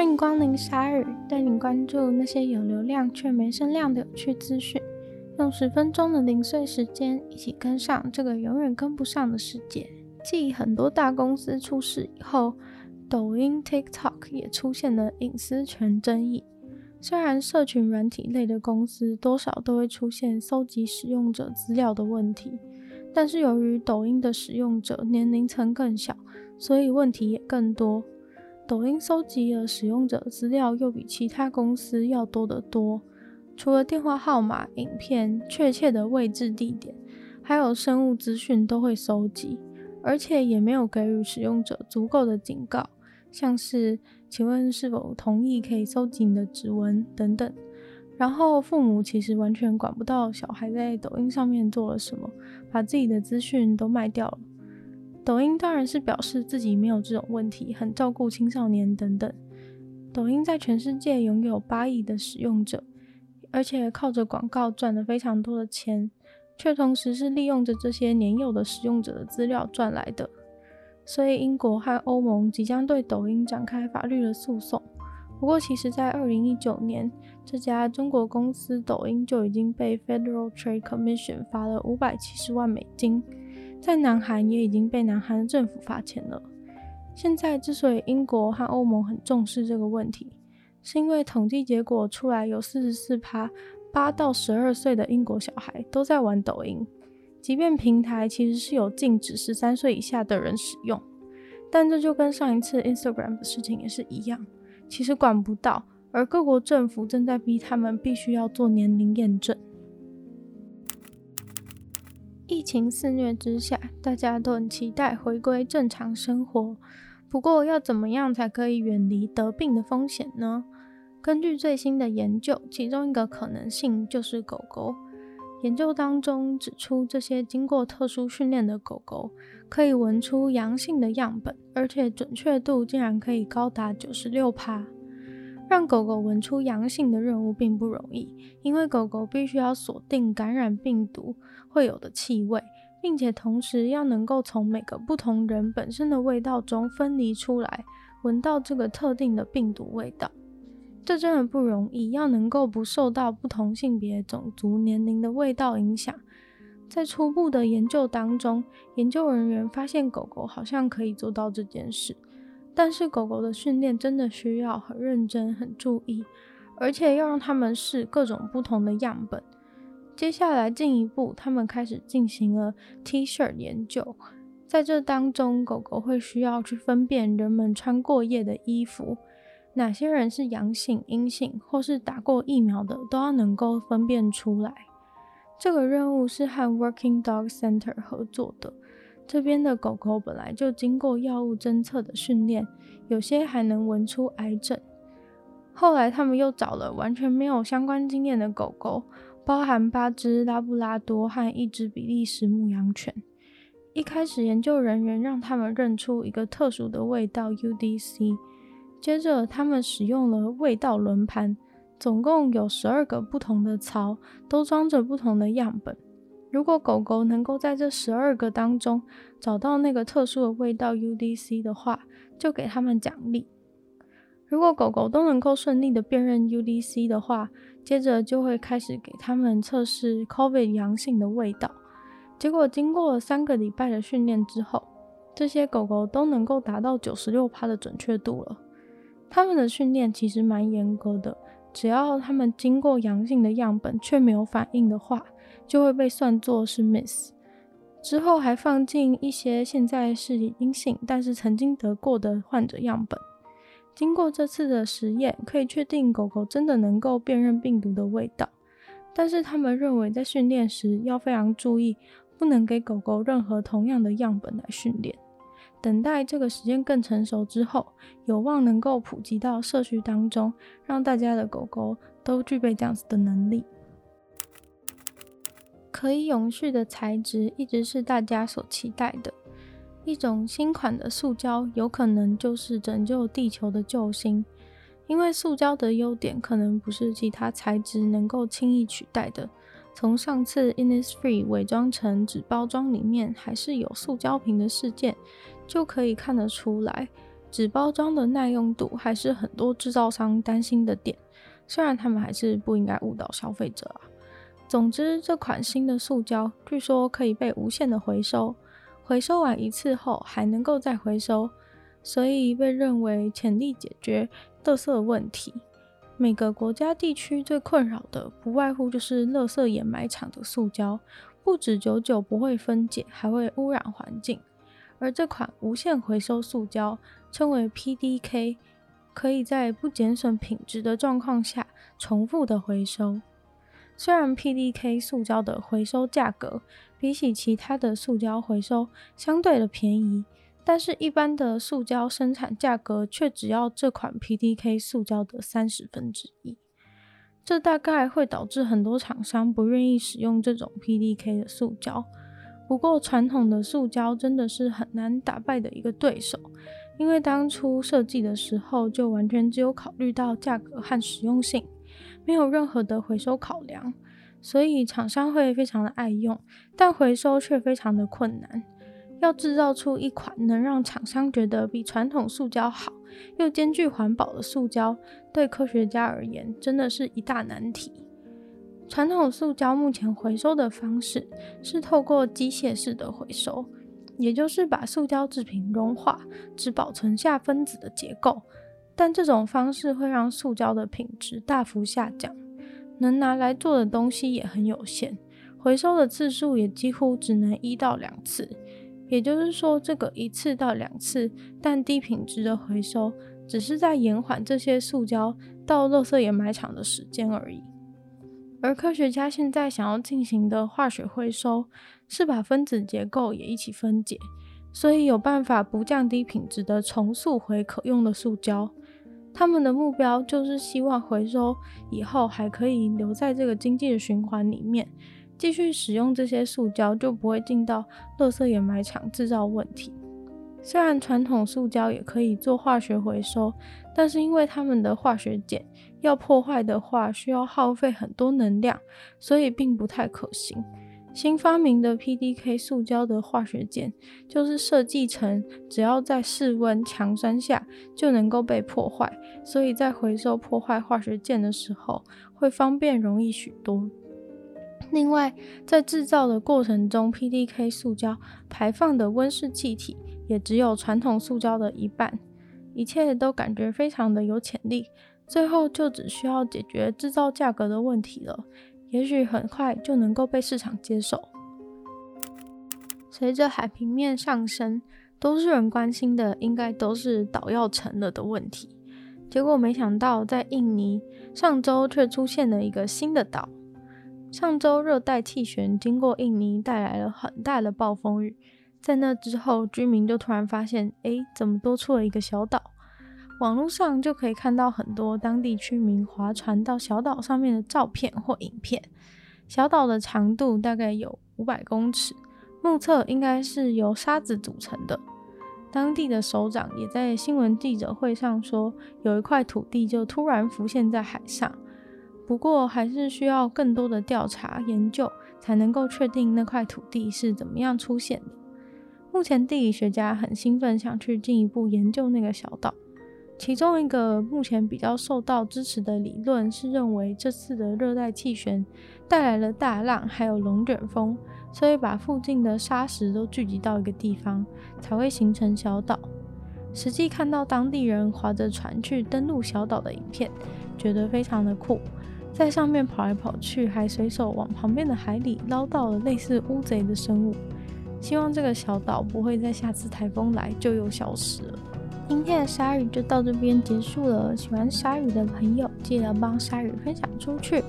欢迎光临鲨语，带你关注那些有流量却没声量的有趣资讯。用十分钟的零碎时间，一起跟上这个永远跟不上的世界。继很多大公司出事以后，抖音 TikTok 也出现了隐私权争议。虽然社群软体类的公司多少都会出现搜集使用者资料的问题，但是由于抖音的使用者年龄层更小，所以问题也更多。抖音搜集的使用者资料又比其他公司要多得多，除了电话号码、影片、确切的位置地点，还有生物资讯都会搜集，而且也没有给予使用者足够的警告。像是，请问是否同意可以搜集你的指纹等等。然后父母其实完全管不到小孩在抖音上面做了什么，把自己的资讯都卖掉了。抖音当然是表示自己没有这种问题，很照顾青少年等等。抖音在全世界拥有八亿的使用者，而且靠着广告赚了非常多的钱，却同时是利用着这些年幼的使用者的资料赚来的。所以，英国和欧盟即将对抖音展开法律的诉讼。不过，其实，在二零一九年，这家中国公司抖音就已经被 Federal Trade Commission 罚了五百七十万美金，在南韩也已经被南韩政府罚钱了。现在，之所以英国和欧盟很重视这个问题，是因为统计结果出来，有四十四趴八到十二岁的英国小孩都在玩抖音。即便平台其实是有禁止十三岁以下的人使用，但这就跟上一次 Instagram 的事情也是一样，其实管不到，而各国政府正在逼他们必须要做年龄验证。疫情肆虐之下，大家都很期待回归正常生活，不过要怎么样才可以远离得病的风险呢？根据最新的研究，其中一个可能性就是狗狗。研究当中指出，这些经过特殊训练的狗狗可以闻出阳性的样本，而且准确度竟然可以高达九十六趴。让狗狗闻出阳性的任务并不容易，因为狗狗必须要锁定感染病毒会有的气味，并且同时要能够从每个不同人本身的味道中分离出来，闻到这个特定的病毒味道。这真的不容易，要能够不受到不同性别、种族、年龄的味道影响。在初步的研究当中，研究人员发现狗狗好像可以做到这件事，但是狗狗的训练真的需要很认真、很注意，而且要让他们试各种不同的样本。接下来进一步，他们开始进行了 T-shirt 研究，在这当中，狗狗会需要去分辨人们穿过夜的衣服。哪些人是阳性、阴性，或是打过疫苗的，都要能够分辨出来。这个任务是和 Working Dog Center 合作的。这边的狗狗本来就经过药物侦测的训练，有些还能闻出癌症。后来他们又找了完全没有相关经验的狗狗，包含八只拉布拉多和一只比利时牧羊犬。一开始研究人员让他们认出一个特殊的味道 UDC。接着，他们使用了味道轮盘，总共有十二个不同的槽，都装着不同的样本。如果狗狗能够在这十二个当中找到那个特殊的味道 UDC 的话，就给他们奖励。如果狗狗都能够顺利的辨认 UDC 的话，接着就会开始给他们测试 COVID 阳性的味道。结果，经过了三个礼拜的训练之后，这些狗狗都能够达到九十六趴的准确度了。他们的训练其实蛮严格的，只要他们经过阳性的样本却没有反应的话，就会被算作是 miss。之后还放进一些现在是阴性，但是曾经得过的患者样本。经过这次的实验，可以确定狗狗真的能够辨认病毒的味道，但是他们认为在训练时要非常注意，不能给狗狗任何同样的样本来训练。等待这个时间更成熟之后，有望能够普及到社区当中，让大家的狗狗都具备这样子的能力。可以永续的材质一直是大家所期待的，一种新款的塑胶有可能就是拯救地球的救星，因为塑胶的优点可能不是其他材质能够轻易取代的。从上次 Innisfree 伪装成纸包装里面还是有塑胶瓶的事件，就可以看得出来，纸包装的耐用度还是很多制造商担心的点，虽然他们还是不应该误导消费者啊。总之，这款新的塑胶据说可以被无限的回收，回收完一次后还能够再回收，所以被认为潜力解决垃圾问题。每个国家地区最困扰的不外乎就是垃圾掩埋场的塑胶，不止久久不会分解，还会污染环境。而这款无限回收塑胶称为 PDK，可以在不减损品质的状况下重复的回收。虽然 PDK 塑胶的回收价格比起其他的塑胶回收相对的便宜，但是一般的塑胶生产价格却只要这款 PDK 塑胶的三十分之一。这大概会导致很多厂商不愿意使用这种 PDK 的塑胶。不过传统的塑胶真的是很难打败的一个对手，因为当初设计的时候就完全只有考虑到价格和实用性。没有任何的回收考量，所以厂商会非常的爱用，但回收却非常的困难。要制造出一款能让厂商觉得比传统塑胶好，又兼具环保的塑胶，对科学家而言真的是一大难题。传统塑胶目前回收的方式是透过机械式的回收，也就是把塑胶制品融化，只保存下分子的结构。但这种方式会让塑胶的品质大幅下降，能拿来做的东西也很有限，回收的次数也几乎只能一到两次。也就是说，这个一次到两次但低品质的回收，只是在延缓这些塑胶到垃圾掩埋场的时间而已。而科学家现在想要进行的化学回收，是把分子结构也一起分解，所以有办法不降低品质的重塑回可用的塑胶。他们的目标就是希望回收以后还可以留在这个经济的循环里面，继续使用这些塑胶，就不会进到垃圾掩埋场制造问题。虽然传统塑胶也可以做化学回收，但是因为它们的化学碱要破坏的话，需要耗费很多能量，所以并不太可行。新发明的 PDK 塑胶的化学键，就是设计成只要在室温强酸下就能够被破坏，所以在回收破坏化学键的时候会方便容易许多。另外，在制造的过程中，PDK 塑胶排放的温室气体也只有传统塑胶的一半，一切都感觉非常的有潜力。最后就只需要解决制造价格的问题了。也许很快就能够被市场接受。随着海平面上升，多数人关心的应该都是岛要沉了的问题。结果没想到，在印尼上周却出现了一个新的岛。上周热带气旋经过印尼，带来了很大的暴风雨。在那之后，居民就突然发现，哎，怎么多出了一个小岛？网络上就可以看到很多当地居民划船到小岛上面的照片或影片。小岛的长度大概有五百公尺，目测应该是由沙子组成的。当地的首长也在新闻记者会上说，有一块土地就突然浮现在海上。不过还是需要更多的调查研究，才能够确定那块土地是怎么样出现的。目前地理学家很兴奋，想去进一步研究那个小岛。其中一个目前比较受到支持的理论是认为，这次的热带气旋带来了大浪，还有龙卷风，所以把附近的沙石都聚集到一个地方，才会形成小岛。实际看到当地人划着船去登陆小岛的影片，觉得非常的酷，在上面跑来跑去，还随手往旁边的海里捞到了类似乌贼的生物。希望这个小岛不会在下次台风来就又消失了。今天的鲨鱼就到这边结束了。喜欢鲨鱼的朋友，记得帮鲨鱼分享出去，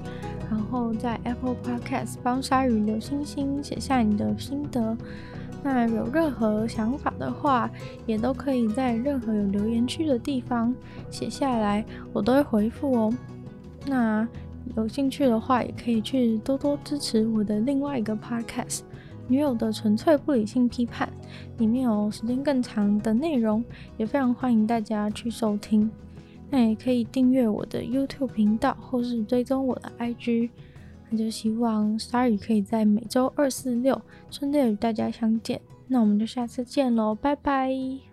然后在 Apple Podcast 帮鲨鱼留星星，写下你的心得。那有任何想法的话，也都可以在任何有留言区的地方写下来，我都会回复哦。那有兴趣的话，也可以去多多支持我的另外一个 Podcast。女友的纯粹不理性批判，里面有时间更长的内容，也非常欢迎大家去收听。那也可以订阅我的 YouTube 频道，或是追踪我的 IG。那就希望 Starry 可以在每周二、四、六顺利与大家相见。那我们就下次见喽，拜拜。